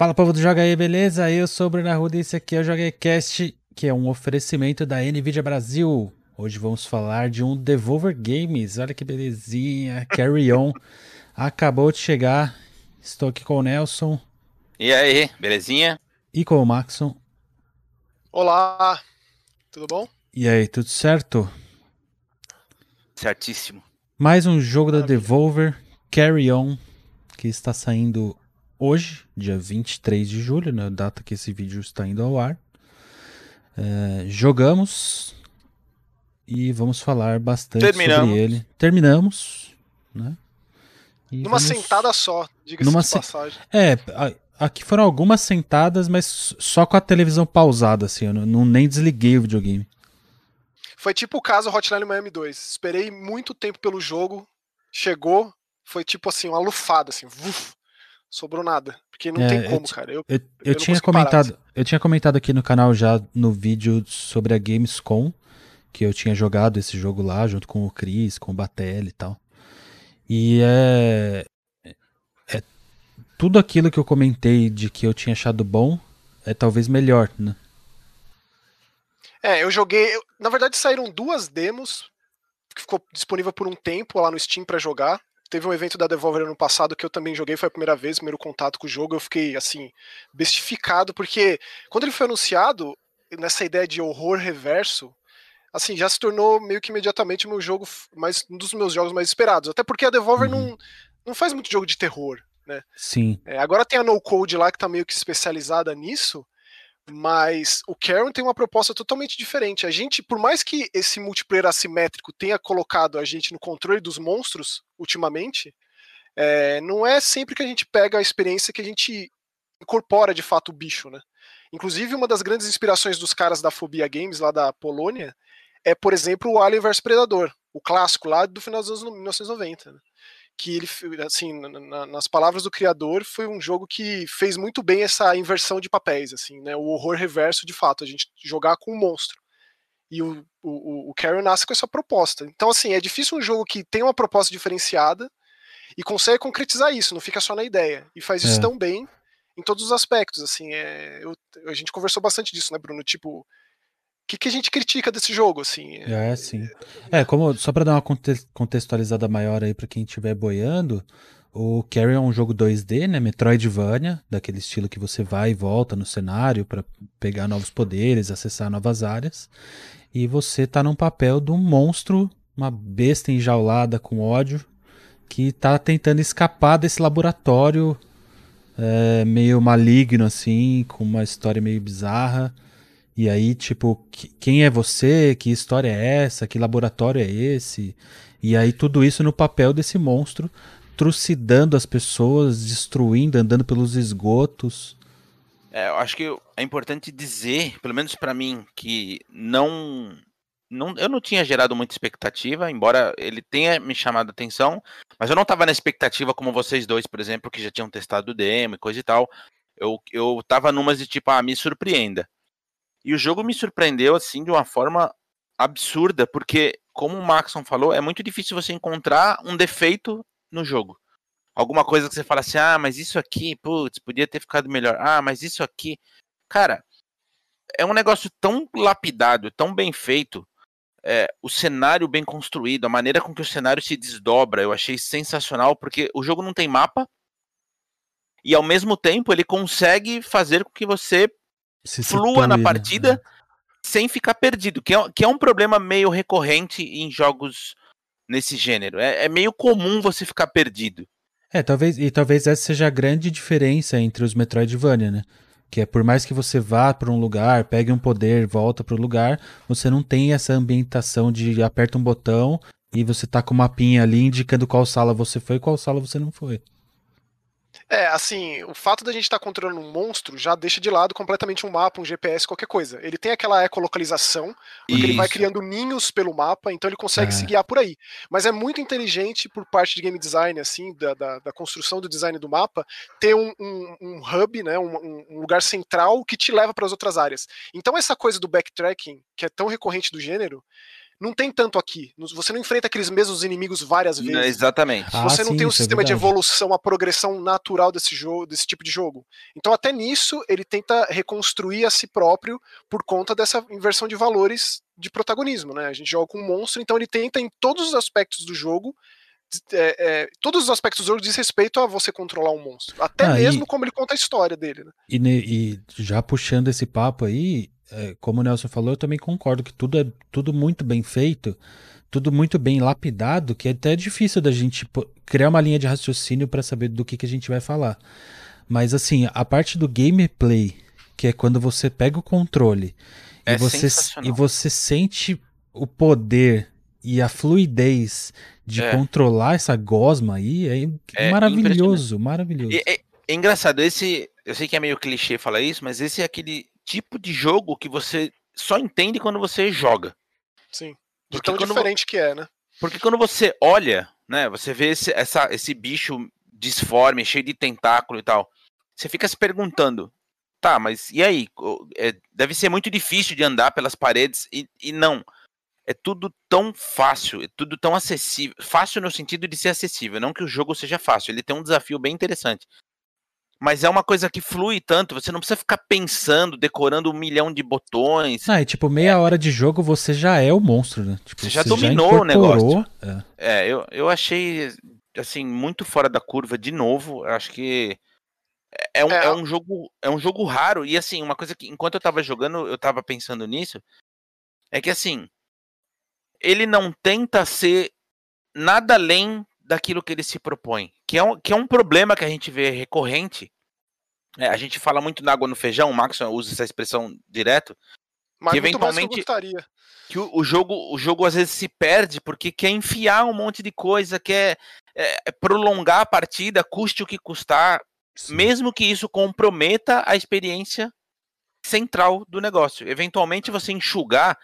Fala povo do Joga aí, beleza? Eu sou o Bruno Arruda e esse aqui é o Joga aí Cast, que é um oferecimento da NVIDIA Brasil. Hoje vamos falar de um Devolver Games. Olha que belezinha. Carry On. Acabou de chegar. Estou aqui com o Nelson. E aí, belezinha? E com o Maxon. Olá, tudo bom? E aí, tudo certo? Certíssimo. Mais um jogo da Devolver, Carry On, que está saindo hoje, dia 23 de julho, na né, data que esse vídeo está indo ao ar. É, jogamos e vamos falar bastante Terminamos. sobre ele. Terminamos, né? E Numa vamos... sentada só, diga-se de passagem. É, aqui foram algumas sentadas, mas só com a televisão pausada, assim, eu não, nem desliguei o videogame. Foi tipo o caso Hotline Miami 2. Esperei muito tempo pelo jogo, chegou, foi tipo assim, uma lufada, assim, uf, sobrou nada. Porque não é, tem como, eu, cara. Eu, eu, eu, tinha comentado, parar, assim. eu tinha comentado aqui no canal já no vídeo sobre a Gamescom, que eu tinha jogado esse jogo lá, junto com o Chris, com o Batelli e tal. E é, é. Tudo aquilo que eu comentei de que eu tinha achado bom é talvez melhor, né? É, eu joguei. Na verdade, saíram duas demos que ficou disponível por um tempo lá no Steam para jogar. Teve um evento da Devolver ano passado que eu também joguei, foi a primeira vez, primeiro contato com o jogo. Eu fiquei, assim, bestificado, porque quando ele foi anunciado, nessa ideia de horror reverso, assim, já se tornou meio que imediatamente meu jogo, mais, um dos meus jogos mais esperados. Até porque a Devolver uhum. não, não faz muito jogo de terror, né? Sim. É, agora tem a No Code lá que tá meio que especializada nisso, mas o Karen tem uma proposta totalmente diferente. A gente, por mais que esse multiplayer assimétrico tenha colocado a gente no controle dos monstros ultimamente, é, não é sempre que a gente pega a experiência que a gente incorpora de fato o bicho, né? Inclusive, uma das grandes inspirações dos caras da Fobia Games, lá da Polônia, é, por exemplo, o Alien vs Predador, o clássico lá do final dos anos 1990. Né? Que ele, assim, na, nas palavras do criador, foi um jogo que fez muito bem essa inversão de papéis, assim, né? O horror reverso, de fato, a gente jogar com um monstro. E o, o, o Carrion nasce com essa proposta. Então, assim, é difícil um jogo que tem uma proposta diferenciada e consegue concretizar isso, não fica só na ideia. E faz isso é. tão bem em todos os aspectos, assim, é, eu, a gente conversou bastante disso, né, Bruno? Tipo, que, que a gente critica desse jogo, assim? É, sim. É, como, só para dar uma contextualizada maior aí para quem estiver boiando, o Carry é um jogo 2D, né, Metroidvania, daquele estilo que você vai e volta no cenário para pegar novos poderes, acessar novas áreas, e você tá num papel de um monstro, uma besta enjaulada com ódio, que tá tentando escapar desse laboratório é, meio maligno, assim, com uma história meio bizarra. E aí, tipo, quem é você? Que história é essa? Que laboratório é esse? E aí, tudo isso no papel desse monstro, trucidando as pessoas, destruindo, andando pelos esgotos. É, eu acho que é importante dizer, pelo menos para mim, que não, não. Eu não tinha gerado muita expectativa, embora ele tenha me chamado a atenção, mas eu não estava na expectativa como vocês dois, por exemplo, que já tinham testado o demo e coisa e tal. Eu, eu tava numas de tipo, ah, me surpreenda. E o jogo me surpreendeu assim de uma forma absurda, porque, como o Maxon falou, é muito difícil você encontrar um defeito no jogo. Alguma coisa que você fala assim, ah, mas isso aqui, putz, podia ter ficado melhor. Ah, mas isso aqui. Cara, é um negócio tão lapidado, tão bem feito. É, o cenário bem construído, a maneira com que o cenário se desdobra, eu achei sensacional, porque o jogo não tem mapa. E ao mesmo tempo ele consegue fazer com que você se flua na partida né? sem ficar perdido, que é, que é um problema meio recorrente em jogos nesse gênero. É, é meio comum você ficar perdido. É, talvez, e talvez essa seja a grande diferença entre os Metroidvania, né? Que é por mais que você vá para um lugar, pegue um poder, volta para o lugar, você não tem essa ambientação de aperta um botão e você tá com uma mapinha ali indicando qual sala você foi e qual sala você não foi. É, assim, o fato da gente estar tá controlando um monstro já deixa de lado completamente um mapa, um GPS, qualquer coisa. Ele tem aquela ecolocalização, porque Isso. ele vai criando ninhos pelo mapa, então ele consegue é. se guiar por aí. Mas é muito inteligente por parte de game design, assim, da, da, da construção do design do mapa, ter um, um, um hub, né, um, um, lugar central que te leva para as outras áreas. Então essa coisa do backtracking, que é tão recorrente do gênero, não tem tanto aqui. Você não enfrenta aqueles mesmos inimigos várias vezes. Não, exatamente. Ah, você não sim, tem um é sistema é de evolução, a progressão natural desse jogo, desse tipo de jogo. Então, até nisso, ele tenta reconstruir a si próprio por conta dessa inversão de valores de protagonismo, né? A gente joga com um monstro, então ele tenta, em todos os aspectos do jogo, é, é, todos os aspectos do jogo diz respeito a você controlar um monstro. Até ah, mesmo e, como ele conta a história dele. Né? E, e, já puxando esse papo aí, como o Nelson falou, eu também concordo que tudo é tudo muito bem feito, tudo muito bem lapidado, que é até difícil da gente criar uma linha de raciocínio para saber do que, que a gente vai falar. Mas assim, a parte do gameplay, que é quando você pega o controle é e, você, e você sente o poder e a fluidez de é. controlar essa gosma aí é, é maravilhoso, maravilhoso. É, é, é, engraçado, esse. Eu sei que é meio clichê falar isso, mas esse é aquele tipo de jogo que você só entende quando você joga. Sim. De tão diferente que é, né? Porque quando você olha, né, você vê esse, essa, esse bicho disforme, cheio de tentáculo e tal, você fica se perguntando, tá, mas e aí? É, deve ser muito difícil de andar pelas paredes, e, e não é tudo tão fácil, é tudo tão acessível. Fácil no sentido de ser acessível, não que o jogo seja fácil, ele tem um desafio bem interessante. Mas é uma coisa que flui tanto, você não precisa ficar pensando, decorando um milhão de botões. Ah, e tipo, meia é. hora de jogo você já é o monstro, né? Tipo, você já você dominou já o negócio. É, é eu, eu achei, assim, muito fora da curva de novo. Eu acho que é um, é. é um jogo é um jogo raro. E assim, uma coisa que, enquanto eu tava jogando, eu tava pensando nisso, é que assim, ele não tenta ser nada além daquilo que ele se propõe, que é um, que é um problema que a gente vê recorrente. É, a gente fala muito na água no feijão, o Max usa essa expressão direto. Mas que eventualmente que, que o, o, jogo o jogo às vezes se perde porque quer enfiar um monte de coisa, quer é, é prolongar a partida, custe o que custar, Sim. mesmo que isso comprometa a experiência central do negócio. Eventualmente você enxugar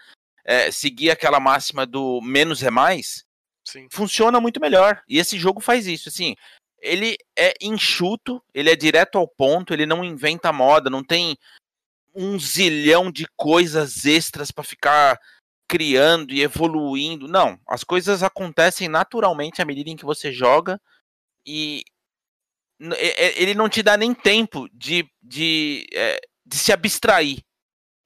é, seguir aquela máxima do menos é mais, Sim. funciona muito melhor. E esse jogo faz isso. Assim, ele é enxuto, ele é direto ao ponto, ele não inventa moda, não tem um zilhão de coisas extras para ficar criando e evoluindo. Não, as coisas acontecem naturalmente à medida em que você joga e ele não te dá nem tempo de, de, é, de se abstrair.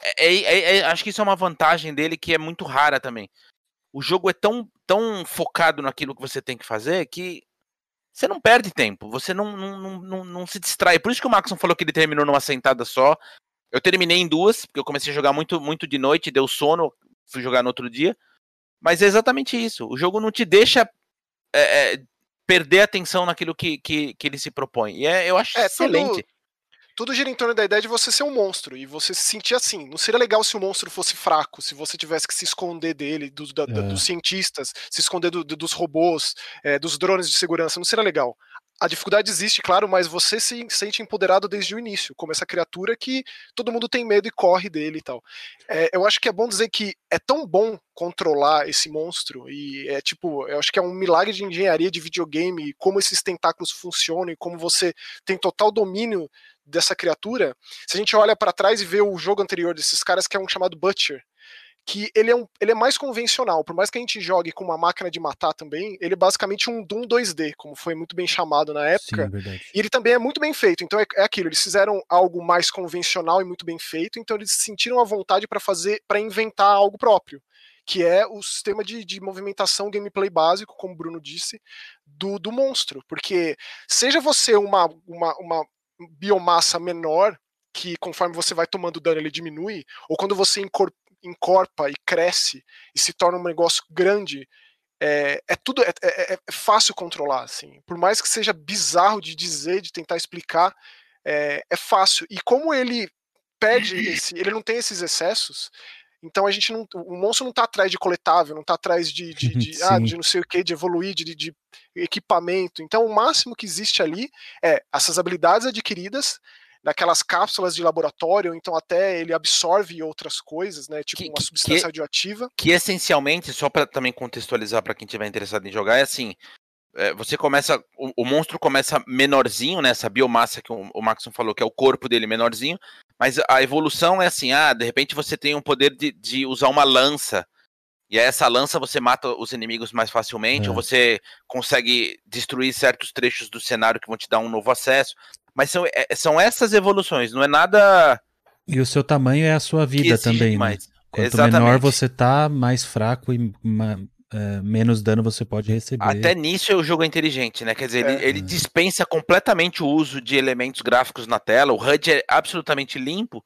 É, é, é, é, acho que isso é uma vantagem dele que é muito rara também. O jogo é tão, tão focado naquilo que você tem que fazer que você não perde tempo, você não, não, não, não, se distrai. Por isso que o Maxon falou que ele terminou numa sentada só. Eu terminei em duas, porque eu comecei a jogar muito, muito de noite, deu sono, fui jogar no outro dia. Mas é exatamente isso. O jogo não te deixa é, perder atenção naquilo que, que, que, ele se propõe. E é, eu acho é, excelente. Tudo, gira em torno da ideia de você ser um monstro e você se sentir assim. Não seria legal se o monstro fosse fraco, se você tivesse que se esconder dele, do, da, é. dos cientistas, se esconder do, dos robôs, é, dos drones de segurança. Não seria legal. A dificuldade existe, claro, mas você se sente empoderado desde o início, como essa criatura que todo mundo tem medo e corre dele e tal. É, eu acho que é bom dizer que é tão bom controlar esse monstro e é tipo, eu acho que é um milagre de engenharia de videogame, como esses tentáculos funcionam e como você tem total domínio dessa criatura, se a gente olha para trás e vê o jogo anterior desses caras, que é um chamado Butcher, que ele é, um, ele é mais convencional, por mais que a gente jogue com uma máquina de matar também, ele é basicamente um Doom 2D, como foi muito bem chamado na época. Sim, e ele também é muito bem feito, então é, é, aquilo, eles fizeram algo mais convencional e muito bem feito, então eles sentiram a vontade para fazer, para inventar algo próprio. Que é o sistema de, de movimentação gameplay básico, como o Bruno disse, do, do monstro. Porque seja você uma, uma, uma biomassa menor, que conforme você vai tomando dano ele diminui, ou quando você encorpa e cresce e se torna um negócio grande, é, é tudo é, é, é, fácil controlar, assim. Por mais que seja bizarro de dizer, de tentar explicar, é, é fácil. E como ele pede esse, ele não tem esses excessos, então a gente não. O monstro não tá atrás de coletável, não tá atrás de, de, de, ah, de não sei o que, de evoluir, de, de, equipamento. Então o máximo que existe ali é essas habilidades adquiridas naquelas cápsulas de laboratório, então até ele absorve outras coisas, né? Tipo que, uma substância que, radioativa. Que essencialmente, só para também contextualizar para quem tiver interessado em jogar, é assim. É, você começa. O, o, monstro começa menorzinho, né? Essa biomassa que o, o Maxon falou, que é o corpo dele menorzinho. Mas a evolução é assim: ah, de repente você tem um poder de, de usar uma lança. E aí essa lança você mata os inimigos mais facilmente, é. ou você consegue destruir certos trechos do cenário que vão te dar um novo acesso. Mas são, é, são essas evoluções, não é nada. E o seu tamanho é a sua vida também, né? Quanto Exatamente. menor você tá, mais fraco e é, menos dano você pode receber. Até nisso o jogo é inteligente, né? Quer dizer, é. ele, ele, dispensa completamente o uso de elementos gráficos na tela. O HUD é absolutamente limpo,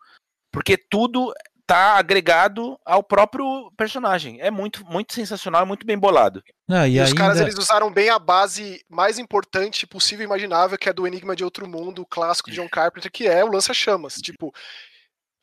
porque tudo tá agregado ao próprio personagem. É muito, muito sensacional, é muito bem bolado. Ah, e, e ainda... os caras eles usaram bem a base mais importante possível e imaginável, que é do Enigma de Outro Mundo, o clássico de John Carpenter, que é o lança-chamas. Tipo,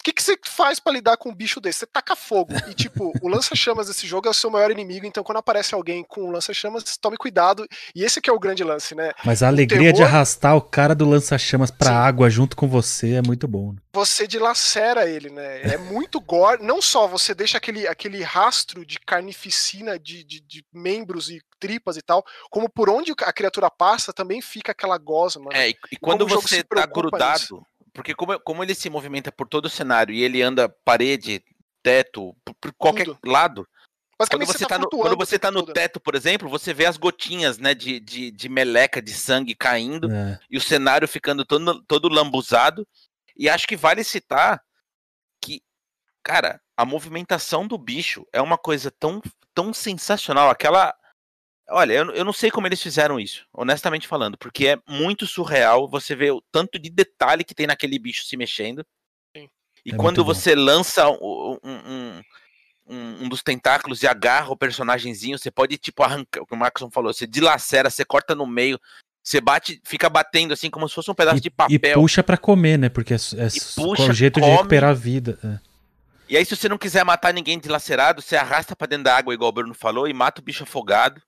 o que, que você faz para lidar com um bicho desse? Você taca fogo. E, tipo, o lança-chamas desse jogo é o seu maior inimigo, então quando aparece alguém com um lança-chamas, tome cuidado. E esse que é o grande lance, né? Mas a alegria terror... de arrastar o cara do lança-chamas pra Sim. água junto com você é muito bom. Né? Você dilacera ele, né? É muito gore. Não só você deixa aquele, aquele rastro de carnificina, de, de, de membros e tripas e tal, como por onde a criatura passa também fica aquela gosma. É, e, e quando você tá grudado. Nisso porque como, como ele se movimenta por todo o cenário e ele anda parede, teto, por, por qualquer Tudo. lado. Quando você, você tá, tá no, quando você tá no teto, por exemplo, você vê as gotinhas né, de, de, de meleca, de sangue caindo é. e o cenário ficando todo, todo lambuzado. E acho que vale citar que, cara, a movimentação do bicho é uma coisa tão, tão sensacional. Aquela, Olha, eu, eu não sei como eles fizeram isso, honestamente falando, porque é muito surreal você ver o tanto de detalhe que tem naquele bicho se mexendo. Sim. E é quando você lança um, um, um, um, dos tentáculos e agarra o personagemzinho, você pode, tipo, arrancar, o que o Maxon falou, você dilacera, você corta no meio, você bate, fica batendo assim como se fosse um pedaço e, de papel. E puxa para comer, né? Porque é, é puxa, o jeito come, de recuperar a vida. É. E aí, se você não quiser matar ninguém dilacerado, você arrasta para dentro da água, igual o Bruno falou, e mata o bicho afogado.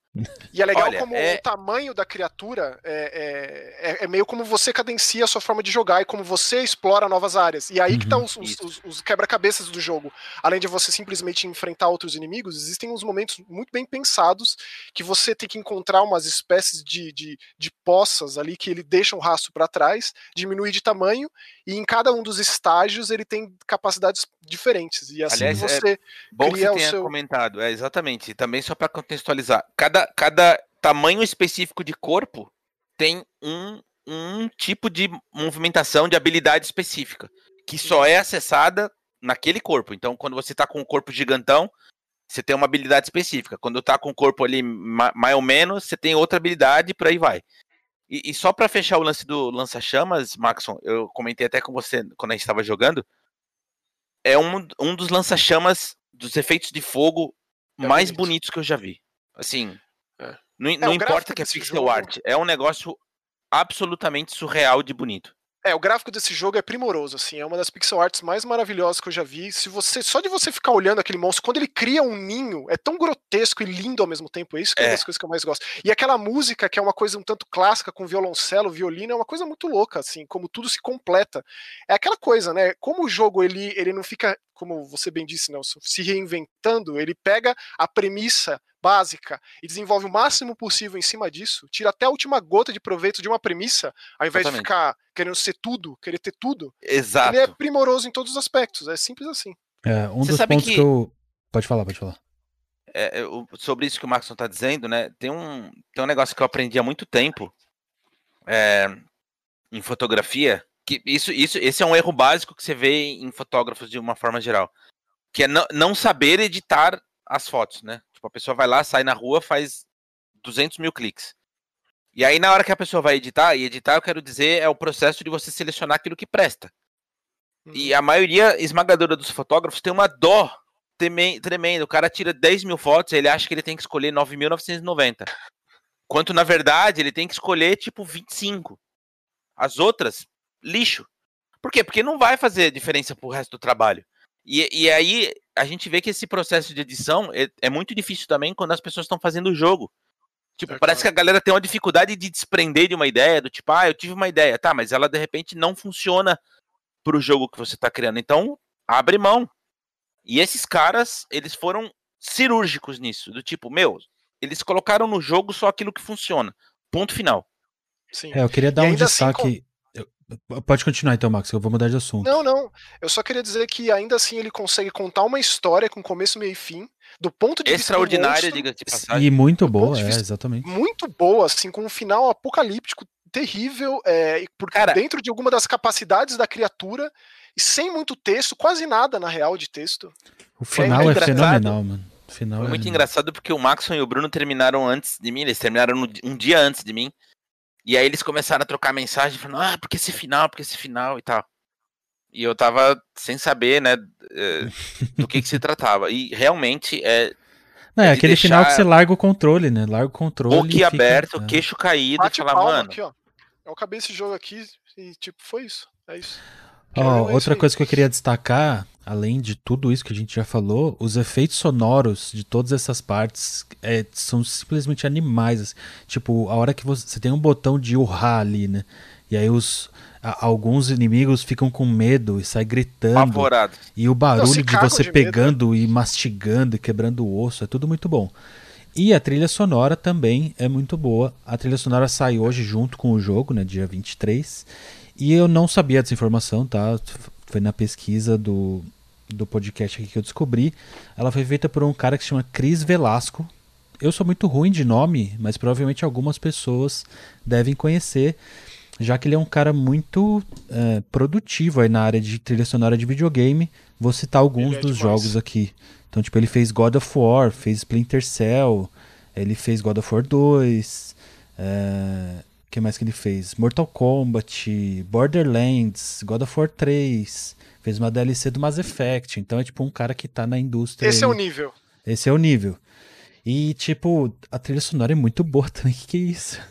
E é legal Olha, como é... o tamanho da criatura é, é, é, é, meio como você cadencia a sua forma de jogar e como você explora novas áreas. E aí uhum, que estão os, os, os quebra-cabeças do jogo. Além de você simplesmente enfrentar outros inimigos, existem uns momentos muito bem pensados que você tem que encontrar umas espécies de, de, de poças ali que ele deixa um rastro para trás, diminuir de tamanho, e em cada um dos estágios ele tem capacidades diferentes. E assim Aliás, você é bom cria que você tenha seu... comentado. É exatamente. Também só para contextualizar, cada cada, tamanho específico de corpo tem um, um tipo de movimentação, de habilidade específica, que só é acessada naquele corpo. Então, quando você está com um corpo gigantão, você tem uma habilidade específica. Quando está com o corpo ali mais ou menos, você tem outra habilidade, por aí vai. E, e só para fechar o lance do lança-chamas, Maxon, eu comentei até com você quando a gente estava jogando, é um, um dos lança-chamas dos efeitos de fogo é mais bonito. bonitos que eu já vi. Assim. Não, é, não importa que é pixel jogo... art, é um negócio absolutamente surreal de bonito. É, o gráfico desse jogo é primoroso, assim, é uma das pixel arts mais maravilhosas que eu já vi. Se você só de você ficar olhando aquele monstro, quando ele cria um ninho, é tão grotesco e lindo ao mesmo tempo, é isso que é, é uma das coisas que eu mais gosto. E aquela música que é uma coisa um tanto clássica com violoncelo, violino, é uma coisa muito louca, assim, como tudo se completa. É aquela coisa, né? Como o jogo ele ele não fica, como você bem disse, Nelson, se reinventando, ele pega a premissa básica e desenvolve o máximo possível em cima disso, tira até a última gota de proveito de uma premissa, ao invés Exatamente. de ficar querendo ser tudo, querer ter tudo. Exato. Ele é primoroso em todos os aspectos, é simples assim. É, um Você dos pontos que... que... eu. Pode falar, pode falar. É, é sobre isso que o Marcos está dizendo, né? Tem um, tem um negócio que eu aprendi há muito tempo é, em fotografia. Que isso, isso, esse é um erro básico que você vê em fotógrafos de uma forma geral. Que é não, não saber editar as fotos, né? Tipo, a pessoa vai lá, sai na rua, faz 200 mil cliques. E aí, na hora que a pessoa vai editar, e editar, eu quero dizer, é o processo de você selecionar aquilo que presta. Uhum. E a maioria esmagadora dos fotógrafos tem uma dó tremenda. O cara tira 10 mil fotos, ele acha que ele tem que escolher 9.990. Quanto, na verdade, ele tem que escolher, tipo, 25. As outras, lixo. Por quê? Porque não vai fazer diferença pro resto do trabalho. E, e aí a gente vê que esse processo de edição é, é muito difícil também quando as pessoas estão fazendo o jogo. Tipo, é parece claro. que a galera tem uma dificuldade de desprender de uma ideia, do tipo, ah, eu tive uma ideia, tá, mas ela de repente não funciona pro jogo que você tá criando. Então, abre mão. E esses caras, eles foram cirúrgicos nisso, do tipo, meu, eles colocaram no jogo só aquilo que funciona. Ponto final. Sim. É, eu queria dar e um assim destaque. Assim, Pode continuar então, Max, eu vou mudar de assunto. Não, não. Eu só queria dizer que ainda assim ele consegue contar uma história com começo, meio e fim, do ponto de Extraordinária, diga-se de passagem. E muito boa, é, exatamente. Muito boa, assim, com um final apocalíptico terrível, é, por Cara, dentro de alguma das capacidades da criatura, e sem muito texto, quase nada na real de texto. O final é, é fenomenal, mano. Final Foi é... muito engraçado porque o Maxon e o Bruno terminaram antes de mim, eles terminaram um dia antes de mim. E aí eles começaram a trocar mensagem, falando, ah, porque esse final, porque esse final e tal. E eu tava sem saber, né, eh, do que que se tratava. E realmente é. Não, é, é aquele final que você larga o controle, né? Larga o controle. Boque aberto, é. queixo caído, Bate e falar, mano. Aqui, ó. Eu acabei esse jogo aqui e, tipo, foi isso. É isso. Ó, outra coisa que eu queria destacar, além de tudo isso que a gente já falou, os efeitos sonoros de todas essas partes é, são simplesmente animais. Assim. Tipo, a hora que você, você, tem um botão de urrar ali, né? E aí os a, alguns inimigos ficam com medo e saem gritando. Apavorado. E o barulho de você de pegando medo. e mastigando e quebrando o osso é tudo muito bom. E a trilha sonora também é muito boa. A trilha sonora sai hoje junto com o jogo, né, dia 23. E eu não sabia dessa informação, tá? Foi na pesquisa do, do podcast aqui que eu descobri. Ela foi feita por um cara que se chama Cris Velasco. Eu sou muito ruim de nome, mas provavelmente algumas pessoas devem conhecer, já que ele é um cara muito é, produtivo aí na área de trilha sonora de videogame. Vou citar alguns é dos jogos aqui. Então, tipo, ele fez God of War, fez Splinter Cell, ele fez God of War 2, é, que mais que ele fez? Mortal Kombat, Borderlands, God of War 3, fez uma DLC do Mass Effect. Então é tipo um cara que tá na indústria. Esse aí. é o nível. Esse é o nível. E, tipo, a trilha sonora é muito boa também. Que que é isso?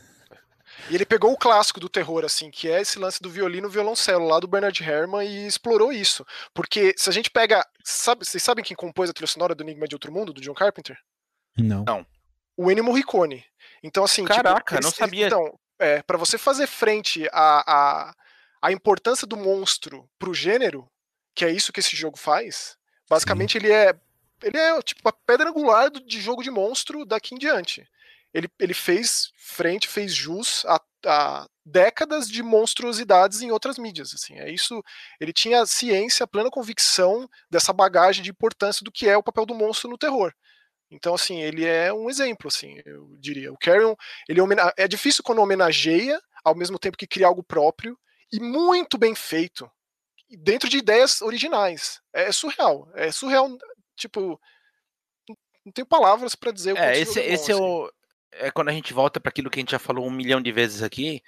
E ele pegou o clássico do terror, assim, que é esse lance do violino violoncelo, lá do Bernard Herrmann, e explorou isso. Porque se a gente pega. Sabe, vocês sabem quem compôs a trilha sonora do Enigma de Outro Mundo, do John Carpenter? Não. Não. O Ennio Morricone. Então, assim. Tipo, Caraca, tipo, não sabia. Então, é, para você fazer frente à, à, à importância do monstro pro gênero, que é isso que esse jogo faz, basicamente Sim. ele é ele é tipo a pedra angular do, de jogo de monstro daqui em diante. Ele, ele fez frente, fez jus a, a, décadas de monstruosidades em outras mídias. Assim, é isso. Ele tinha ciência, plena convicção dessa bagagem de importância do que é o papel do monstro no terror. Então, assim, ele é um exemplo, assim, eu diria. O Carrion, ele é difícil quando homenageia, ao mesmo tempo que cria algo próprio, e muito bem feito, dentro de ideias originais. É surreal. É surreal, tipo, não tenho palavras para dizer o É, esse, é esse bom, é o. Assim. É quando a gente volta para aquilo que a gente já falou um milhão de vezes aqui,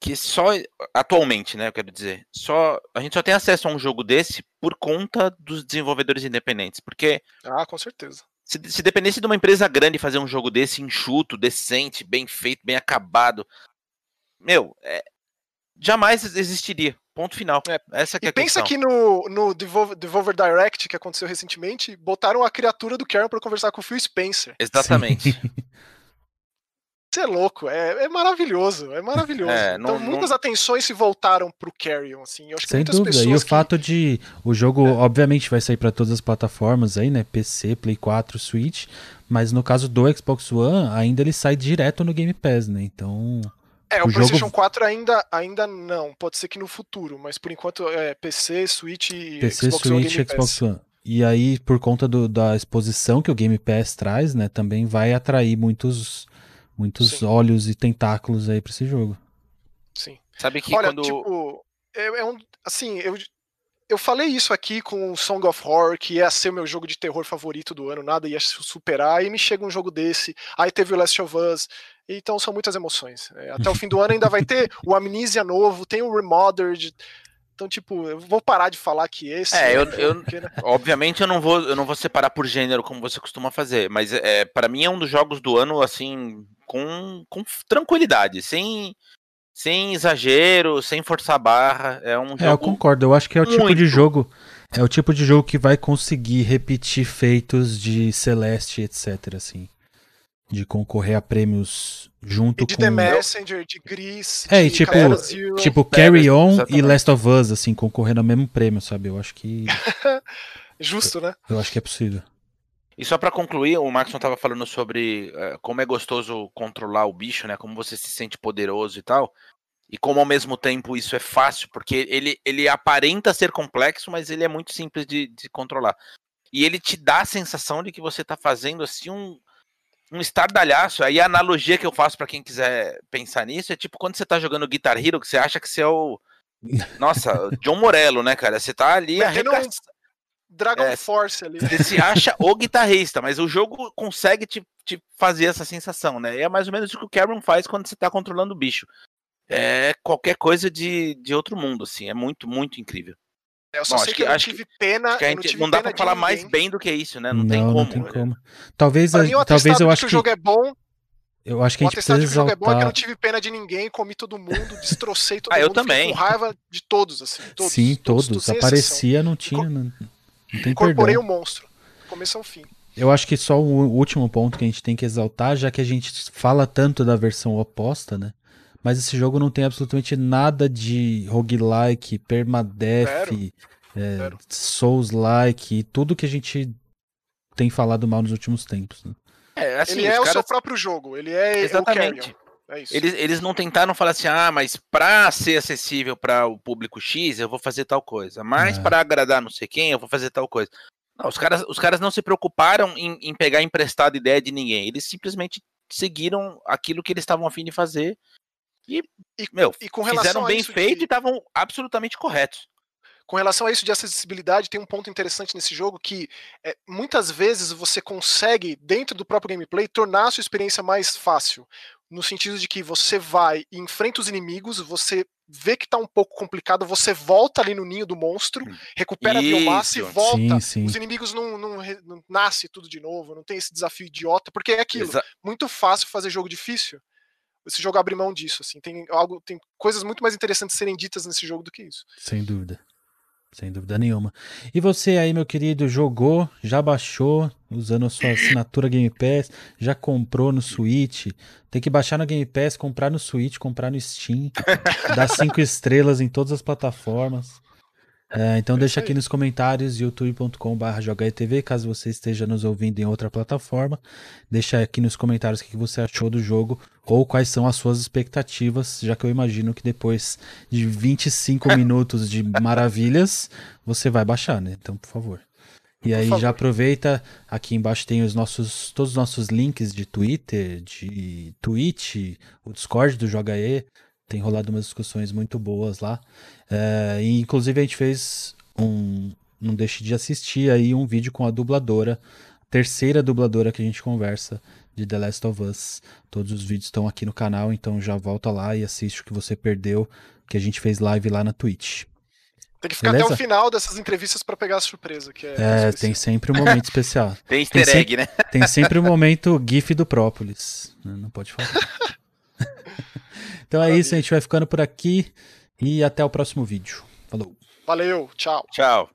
que só atualmente, né, eu quero dizer, só a gente só tem acesso a um jogo desse por conta dos desenvolvedores independentes, porque Ah, com certeza. Se, se dependesse de uma empresa grande fazer um jogo desse enxuto, decente, bem feito, bem acabado, meu, é, jamais existiria. Ponto final. É. Essa que é e a pensa questão. que no, no Devolver, Devolver, Direct, que aconteceu recentemente, botaram a criatura do Karen para conversar com o Phil Spencer. Exatamente. Isso é louco, é, é maravilhoso, é maravilhoso. É, não, então muitas não... atenções se voltaram pro Carrion, assim. Eu acho Sem que dúvida. E o que... fato de o jogo, é. obviamente, vai sair para todas as plataformas aí, né? PC, Play 4, Switch. Mas no caso do Xbox One, ainda ele sai direto no Game Pass, né? Então. É, o, o PlayStation jogo... 4 ainda, ainda não. Pode ser que no futuro, mas por enquanto é PC, Switch e PC, Xbox Switch, One, Xbox One. E aí, por conta do, da exposição que o Game Pass traz, né, também vai atrair muitos muitos Sim. olhos e tentáculos aí para esse jogo. Sim. Sabe que Olha, quando tipo, é, é, um assim, eu eu falei isso aqui com o Song of Horror, que ia ser o meu jogo de terror favorito do ano, nada ia superar, e me chega um jogo desse, aí teve o Last of Us, então são muitas emoções. É, até o fim do ano ainda vai ter o Amnesia novo, tem o Remothered, então, tipo, eu vou parar de falar que esse. É, eu, eu porque, né? obviamente eu não vou, eu não vou separar por gênero como você costuma fazer, mas é, para mim é um dos jogos do ano assim com, com tranquilidade, sem sem exagero, sem forçar a barra. É um jogo. É, eu concordo. Eu acho que é o muito... tipo de jogo. É o tipo de jogo que vai conseguir repetir feitos de Celeste, etc. Assim. De concorrer a prêmios junto e de com. The Messenger, de Gris. É, de e tipo, Zero, tipo Carry On exatamente. e Last of Us, assim, concorrendo ao mesmo prêmio, sabe? Eu acho que. Justo, né? Eu acho que é possível. E só para concluir, o Maxon estava falando sobre uh, como é gostoso controlar o bicho, né? Como você se sente poderoso e tal. e como ao mesmo tempo isso é fácil, porque ele, ele aparenta ser complexo, mas ele é muito simples de, de controlar. E ele te dá a sensação de que você está fazendo assim um, um estardalhaço. Aí a analogia que eu faço para quem quiser pensar nisso é tipo quando você está jogando Guitar Hero, que você acha que você é o. Nossa, John Morello, né, cara? Você tá ali arregaçando. Dragon é, Force ali. Você se acha o guitarrista, mas o jogo consegue te, te, fazer essa sensação, né? E é mais ou menos o que o Cameron faz quando você tá controlando o bicho. É qualquer coisa de, de outro mundo, assim. É muito, muito incrível. É, eu só Bom, sei que, que eu não tive pena. Que gente, não, não, dá pra falar mais bem do que isso, né? Não, não tem como. Não tem como. Talvez, a, mim, talvez eu acho que o jogo é bom. Eu acho que a gente precisa exaltar... jogo é bom é que eu não tive pena de ninguém, comi todo mundo, destrocei todo ah, mundo. Eu também. com raiva de todos, assim. Todos, Sim, todos. todos Aparecia, não tinha. Não, não tem Incorporei o monstro. Começo ao fim. Eu acho que só o último ponto que a gente tem que exaltar, já que a gente fala tanto da versão oposta, né? Mas esse jogo não tem absolutamente nada de roguelike, permadeath, é, Souls-like, tudo que a gente tem falado mal nos últimos tempos. Né? É, assim, ele é caras... o seu próprio jogo, ele é Exatamente. É eles, eles não tentaram falar assim, ah, mas para ser acessível para o público X, eu vou fazer tal coisa. Mas é. para agradar não sei quem, eu vou fazer tal coisa. Não, os, caras, os caras não se preocuparam em, em pegar emprestado ideia de ninguém. Eles simplesmente seguiram aquilo que eles estavam afim de fazer e, e meu, e fizeram bem feito de... e estavam absolutamente corretos. Com relação a isso de acessibilidade, tem um ponto interessante nesse jogo que é, muitas vezes você consegue, dentro do próprio gameplay, tornar a sua experiência mais fácil. No sentido de que você vai e enfrenta os inimigos, você vê que tá um pouco complicado, você volta ali no ninho do monstro, recupera Isso. a biomassa e volta. Sim, sim. Os inimigos não, não, não nasce tudo de novo, não tem esse desafio idiota, porque é aquilo. Exa muito fácil fazer jogo difícil. Esse jogo abre mão disso, assim. Tem algo, tem coisas muito mais interessantes serem ditas nesse jogo do que isso. Sem dúvida. Sem dúvida nenhuma. E você aí, meu querido, jogou, já baixou, usando a sua assinatura Game Pass, já comprou no Switch? Tem que baixar no Game Pass, comprar no Switch, comprar no Steam, dar cinco estrelas em todas as plataformas. É, então é deixa aqui nos comentários youtube.com.br jogaetv, caso você esteja nos ouvindo em outra plataforma. Deixa aqui nos comentários o que você achou do jogo ou quais são as suas expectativas, já que eu imagino que depois de 25 minutos de maravilhas, você vai baixar, né? Então, por favor. E aí já aproveita, aqui embaixo tem os nossos todos os nossos links de Twitter, de Twitch, o Discord do Joga E, tem rolado umas discussões muito boas lá. É, e inclusive a gente fez um. Não deixe de assistir aí um vídeo com a dubladora, terceira dubladora que a gente conversa de The Last of Us. Todos os vídeos estão aqui no canal, então já volta lá e assiste o que você perdeu, que a gente fez live lá na Twitch. Tem que ficar Beleza? até o final dessas entrevistas para pegar a surpresa. Que é, é tem sempre um momento especial. tem easter tem egg, né? Tem sempre o um momento GIF do própolis. Não pode falar. então é isso, a gente vai ficando por aqui e até o próximo vídeo. Falou. Valeu, tchau. Tchau.